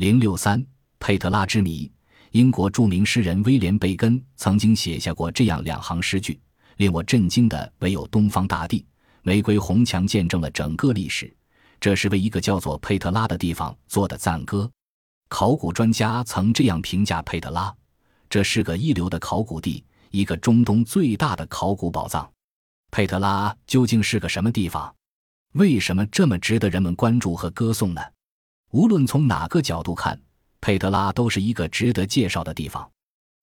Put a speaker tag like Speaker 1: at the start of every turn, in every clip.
Speaker 1: 零六三佩特拉之谜。英国著名诗人威廉·贝根曾经写下过这样两行诗句，令我震惊的唯有东方大地，玫瑰红墙见证了整个历史。这是为一个叫做佩特拉的地方做的赞歌。考古专家曾这样评价佩特拉：这是个一流的考古地，一个中东最大的考古宝藏。佩特拉究竟是个什么地方？为什么这么值得人们关注和歌颂呢？无论从哪个角度看，佩特拉都是一个值得介绍的地方。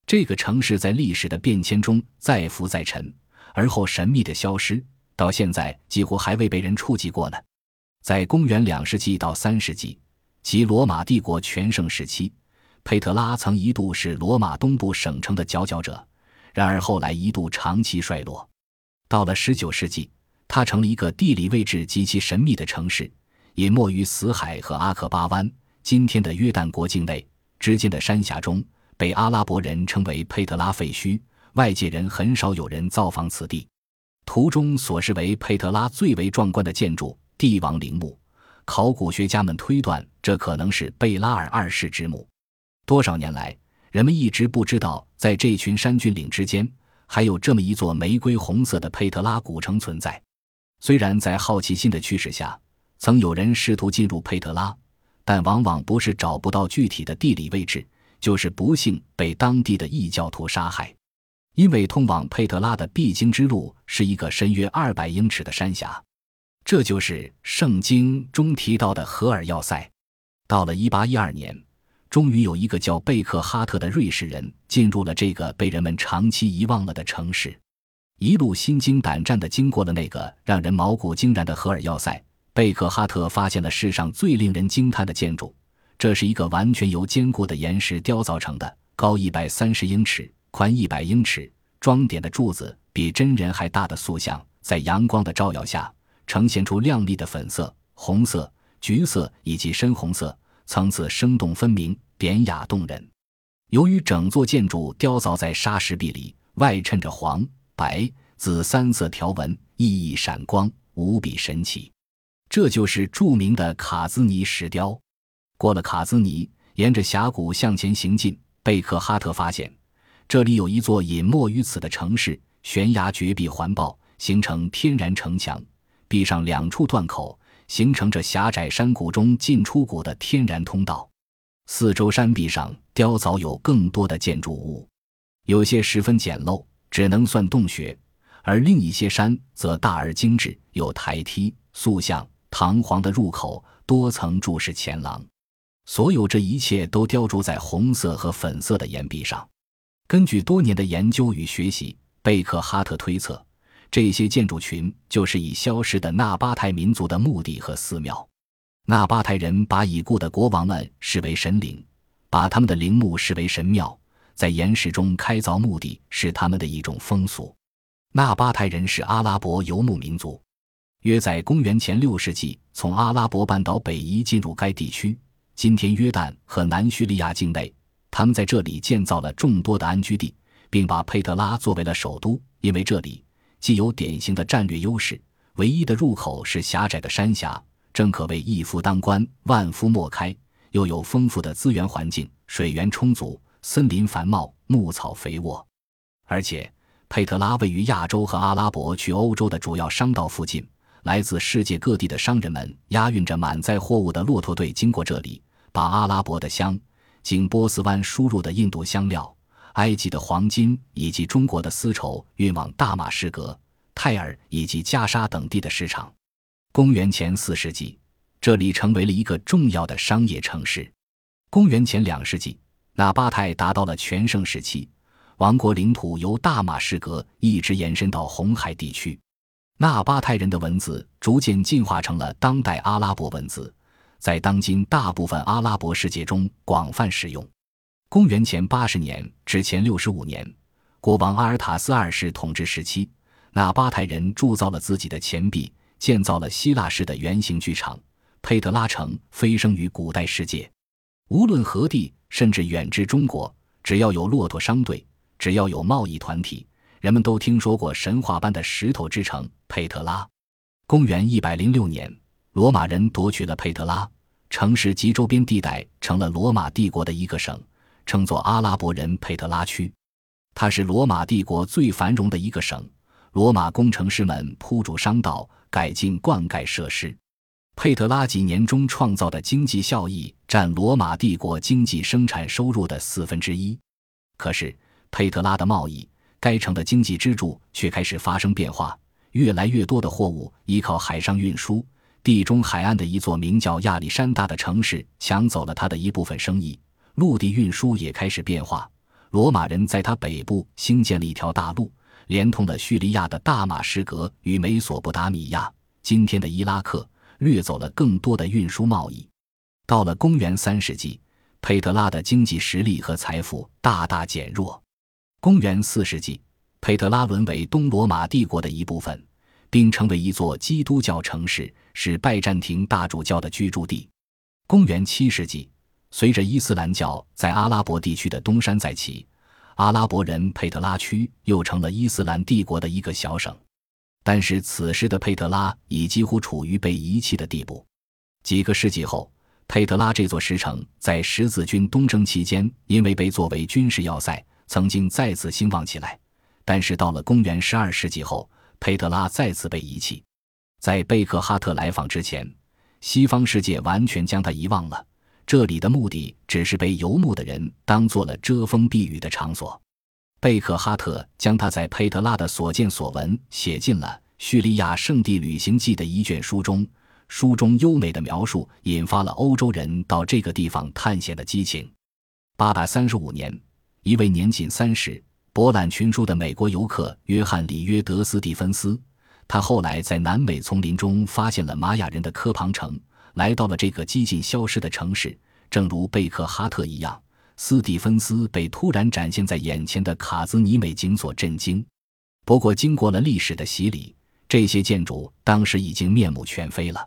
Speaker 1: 这个城市在历史的变迁中再浮再沉，而后神秘的消失，到现在几乎还未被人触及过呢。在公元两世纪到三世纪，即罗马帝国全盛时期，佩特拉曾一度是罗马东部省城的佼佼者，然而后来一度长期衰落。到了十九世纪，它成了一个地理位置极其神秘的城市，隐没于死海和阿克巴湾（今天的约旦国境内）之间的山峡中，被阿拉伯人称为佩特拉废墟。外界人很少有人造访此地。图中所示为佩特拉最为壮观的建筑——帝王陵墓，考古学家们推断这可能是贝拉尔二世之墓。多少年来，人们一直不知道，在这群山峻岭之间。还有这么一座玫瑰红色的佩特拉古城存在。虽然在好奇心的驱使下，曾有人试图进入佩特拉，但往往不是找不到具体的地理位置，就是不幸被当地的异教徒杀害。因为通往佩特拉的必经之路是一个深约二百英尺的山峡，这就是圣经中提到的荷尔要塞。到了一八一二年。终于有一个叫贝克哈特的瑞士人进入了这个被人们长期遗忘了的城市，一路心惊胆战地经过了那个让人毛骨惊然的荷尔要塞。贝克哈特发现了世上最令人惊叹的建筑，这是一个完全由坚固的岩石雕造成的，高一百三十英尺，宽一百英尺，装点的柱子比真人还大的塑像，在阳光的照耀下，呈现出亮丽的粉色、红色、橘色以及深红色。层次生动分明，典雅动人。由于整座建筑雕凿在沙石壁里，外衬着黄、白、紫三色条纹，熠熠闪光，无比神奇。这就是著名的卡兹尼石雕。过了卡兹尼，沿着峡谷向前行进，贝克哈特发现，这里有一座隐没于此的城市。悬崖绝壁环抱，形成天然城墙，壁上两处断口。形成着狭窄山谷中进出谷的天然通道，四周山壁上雕凿有更多的建筑物，有些十分简陋，只能算洞穴；而另一些山则大而精致，有台梯、塑像、堂皇的入口、多层柱式前廊。所有这一切都雕琢在红色和粉色的岩壁上。根据多年的研究与学习，贝克哈特推测。这些建筑群就是已消失的纳巴泰民族的墓地和寺庙。纳巴泰人把已故的国王们视为神灵，把他们的陵墓视为神庙，在岩石中开凿墓地是他们的一种风俗。纳巴泰人是阿拉伯游牧民族，约在公元前六世纪从阿拉伯半岛北移进入该地区，今天约旦和南叙利亚境内。他们在这里建造了众多的安居地，并把佩特拉作为了首都，因为这里。既有典型的战略优势，唯一的入口是狭窄的山峡，正可谓一夫当关，万夫莫开；又有丰富的资源环境，水源充足，森林繁茂，牧草肥沃。而且，佩特拉位于亚洲和阿拉伯去欧洲的主要商道附近，来自世界各地的商人们押运着满载货物的骆驼队经过这里，把阿拉伯的香、经波斯湾输入的印度香料。埃及的黄金以及中国的丝绸运往大马士革、泰尔以及加沙等地的市场。公元前四世纪，这里成为了一个重要的商业城市。公元前两世纪，纳巴泰达到了全盛时期，王国领土由大马士革一直延伸到红海地区。纳巴泰人的文字逐渐进化成了当代阿拉伯文字，在当今大部分阿拉伯世界中广泛使用。公元前八十年至前六十五年，国王阿尔塔斯二世统治时期，纳巴泰人铸造了自己的钱币，建造了希腊式的圆形剧场。佩德拉城飞升于古代世界，无论何地，甚至远至中国，只要有骆驼商队，只要有贸易团体，人们都听说过神话般的石头之城佩特拉。公元一百零六年，罗马人夺取了佩特拉。城市及周边地带成了罗马帝国的一个省，称作阿拉伯人佩特拉区。它是罗马帝国最繁荣的一个省。罗马工程师们铺筑商道，改进灌溉设施。佩特拉几年中创造的经济效益占罗马帝国经济生产收入的四分之一。可是，佩特拉的贸易，该城的经济支柱却开始发生变化。越来越多的货物依靠海上运输，地中海岸的一座名叫亚历山大的城市抢走了他的一部分生意。陆地运输也开始变化。罗马人在他北部兴建了一条大路，连通了叙利亚的大马士革与美索不达米亚（今天的伊拉克），掠走了更多的运输贸易。到了公元三世纪，佩特拉的经济实力和财富大大减弱。公元四世纪，佩特拉沦为东罗马帝国的一部分，并成为一座基督教城市，是拜占庭大主教的居住地。公元七世纪。随着伊斯兰教在阿拉伯地区的东山再起，阿拉伯人佩特拉区又成了伊斯兰帝国的一个小省。但是，此时的佩特拉已几乎处于被遗弃的地步。几个世纪后，佩特拉这座石城在十字军东征期间，因为被作为军事要塞，曾经再次兴旺起来。但是，到了公元十二世纪后，佩特拉再次被遗弃。在贝克哈特来访之前，西方世界完全将他遗忘了。这里的目的只是被游牧的人当做了遮风避雨的场所。贝克哈特将他在佩特拉的所见所闻写进了《叙利亚圣地旅行记》的一卷书中。书中优美的描述引发了欧洲人到这个地方探险的激情。八百三十五年，一位年仅三十、博览群书的美国游客约翰里约德斯蒂芬斯，他后来在南美丛林中发现了玛雅人的科庞城。来到了这个几近消失的城市，正如贝克哈特一样，斯蒂芬斯被突然展现在眼前的卡兹尼美景所震惊。不过，经过了历史的洗礼，这些建筑当时已经面目全非了。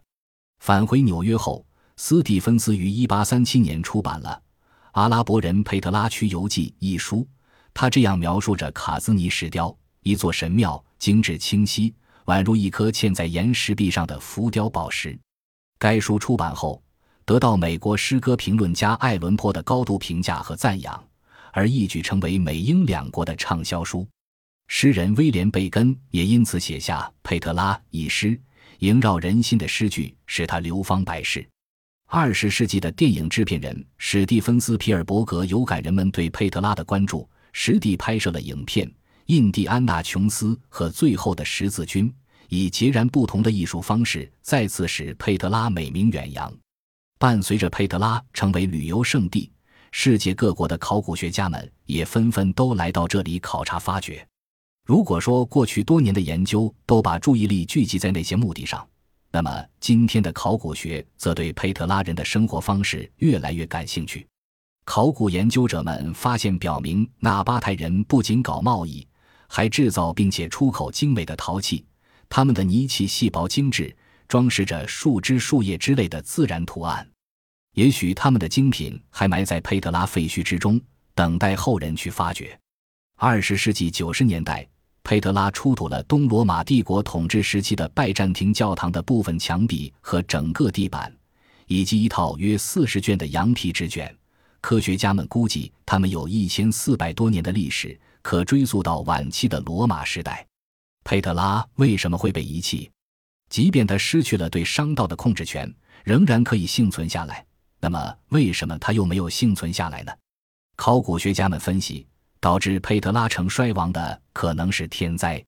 Speaker 1: 返回纽约后，斯蒂芬斯于1837年出版了《阿拉伯人佩特拉区游记》一书。他这样描述着卡兹尼石雕：一座神庙，精致清晰，宛如一颗嵌在岩石壁上的浮雕宝石。该书出版后，得到美国诗歌评论家艾伦坡的高度评价和赞扬，而一举成为美英两国的畅销书。诗人威廉·贝根也因此写下《佩特拉》一诗，萦绕人心的诗句使他流芳百世。二十世纪的电影制片人史蒂芬斯·皮尔伯格有感人们对佩特拉的关注，实地拍摄了影片《印第安纳琼斯和最后的十字军》。以截然不同的艺术方式再次使佩特拉美名远扬。伴随着佩特拉成为旅游胜地，世界各国的考古学家们也纷纷都来到这里考察发掘。如果说过去多年的研究都把注意力聚集在那些墓地上，那么今天的考古学则对佩特拉人的生活方式越来越感兴趣。考古研究者们发现，表明纳巴泰人不仅搞贸易，还制造并且出口精美的陶器。他们的泥器细薄精致，装饰着树枝、树叶之类的自然图案。也许他们的精品还埋在佩特拉废墟之中，等待后人去发掘。二十世纪九十年代，佩特拉出土了东罗马帝国统治时期的拜占庭教堂的部分墙壁和整个地板，以及一套约四十卷的羊皮纸卷。科学家们估计，它们有一千四百多年的历史，可追溯到晚期的罗马时代。佩特拉为什么会被遗弃？即便他失去了对商道的控制权，仍然可以幸存下来。那么，为什么他又没有幸存下来呢？考古学家们分析，导致佩特拉城衰亡的可能是天灾。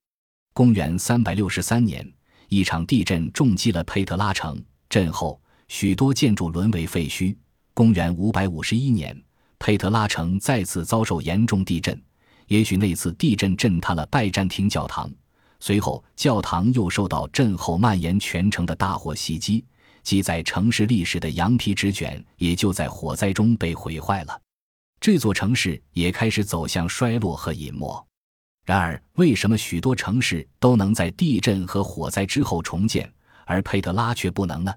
Speaker 1: 公元三百六十三年，一场地震重击了佩特拉城，震后许多建筑沦为废墟。公元五百五十一年，佩特拉城再次遭受严重地震，也许那次地震震塌了拜占庭教堂。随后，教堂又受到震后蔓延全城的大火袭击，记载城市历史的羊皮纸卷也就在火灾中被毁坏了。这座城市也开始走向衰落和隐没。然而，为什么许多城市都能在地震和火灾之后重建，而佩特拉却不能呢？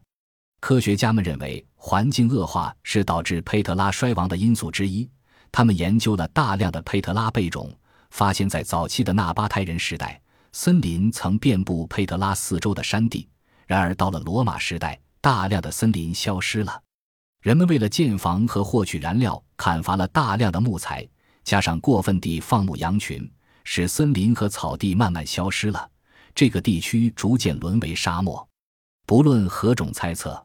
Speaker 1: 科学家们认为，环境恶化是导致佩特拉衰亡的因素之一。他们研究了大量的佩特拉贝种，发现，在早期的纳巴泰人时代。森林曾遍布佩特拉四周的山地，然而到了罗马时代，大量的森林消失了。人们为了建房和获取燃料，砍伐了大量的木材，加上过分地放牧羊群，使森林和草地慢慢消失了。这个地区逐渐沦为沙漠。不论何种猜测，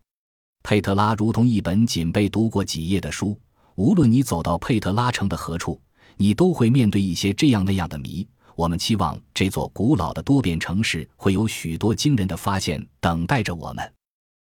Speaker 1: 佩特拉如同一本仅被读过几页的书。无论你走到佩特拉城的何处，你都会面对一些这样那样的谜。我们期望这座古老的多变城市会有许多惊人的发现等待着我们。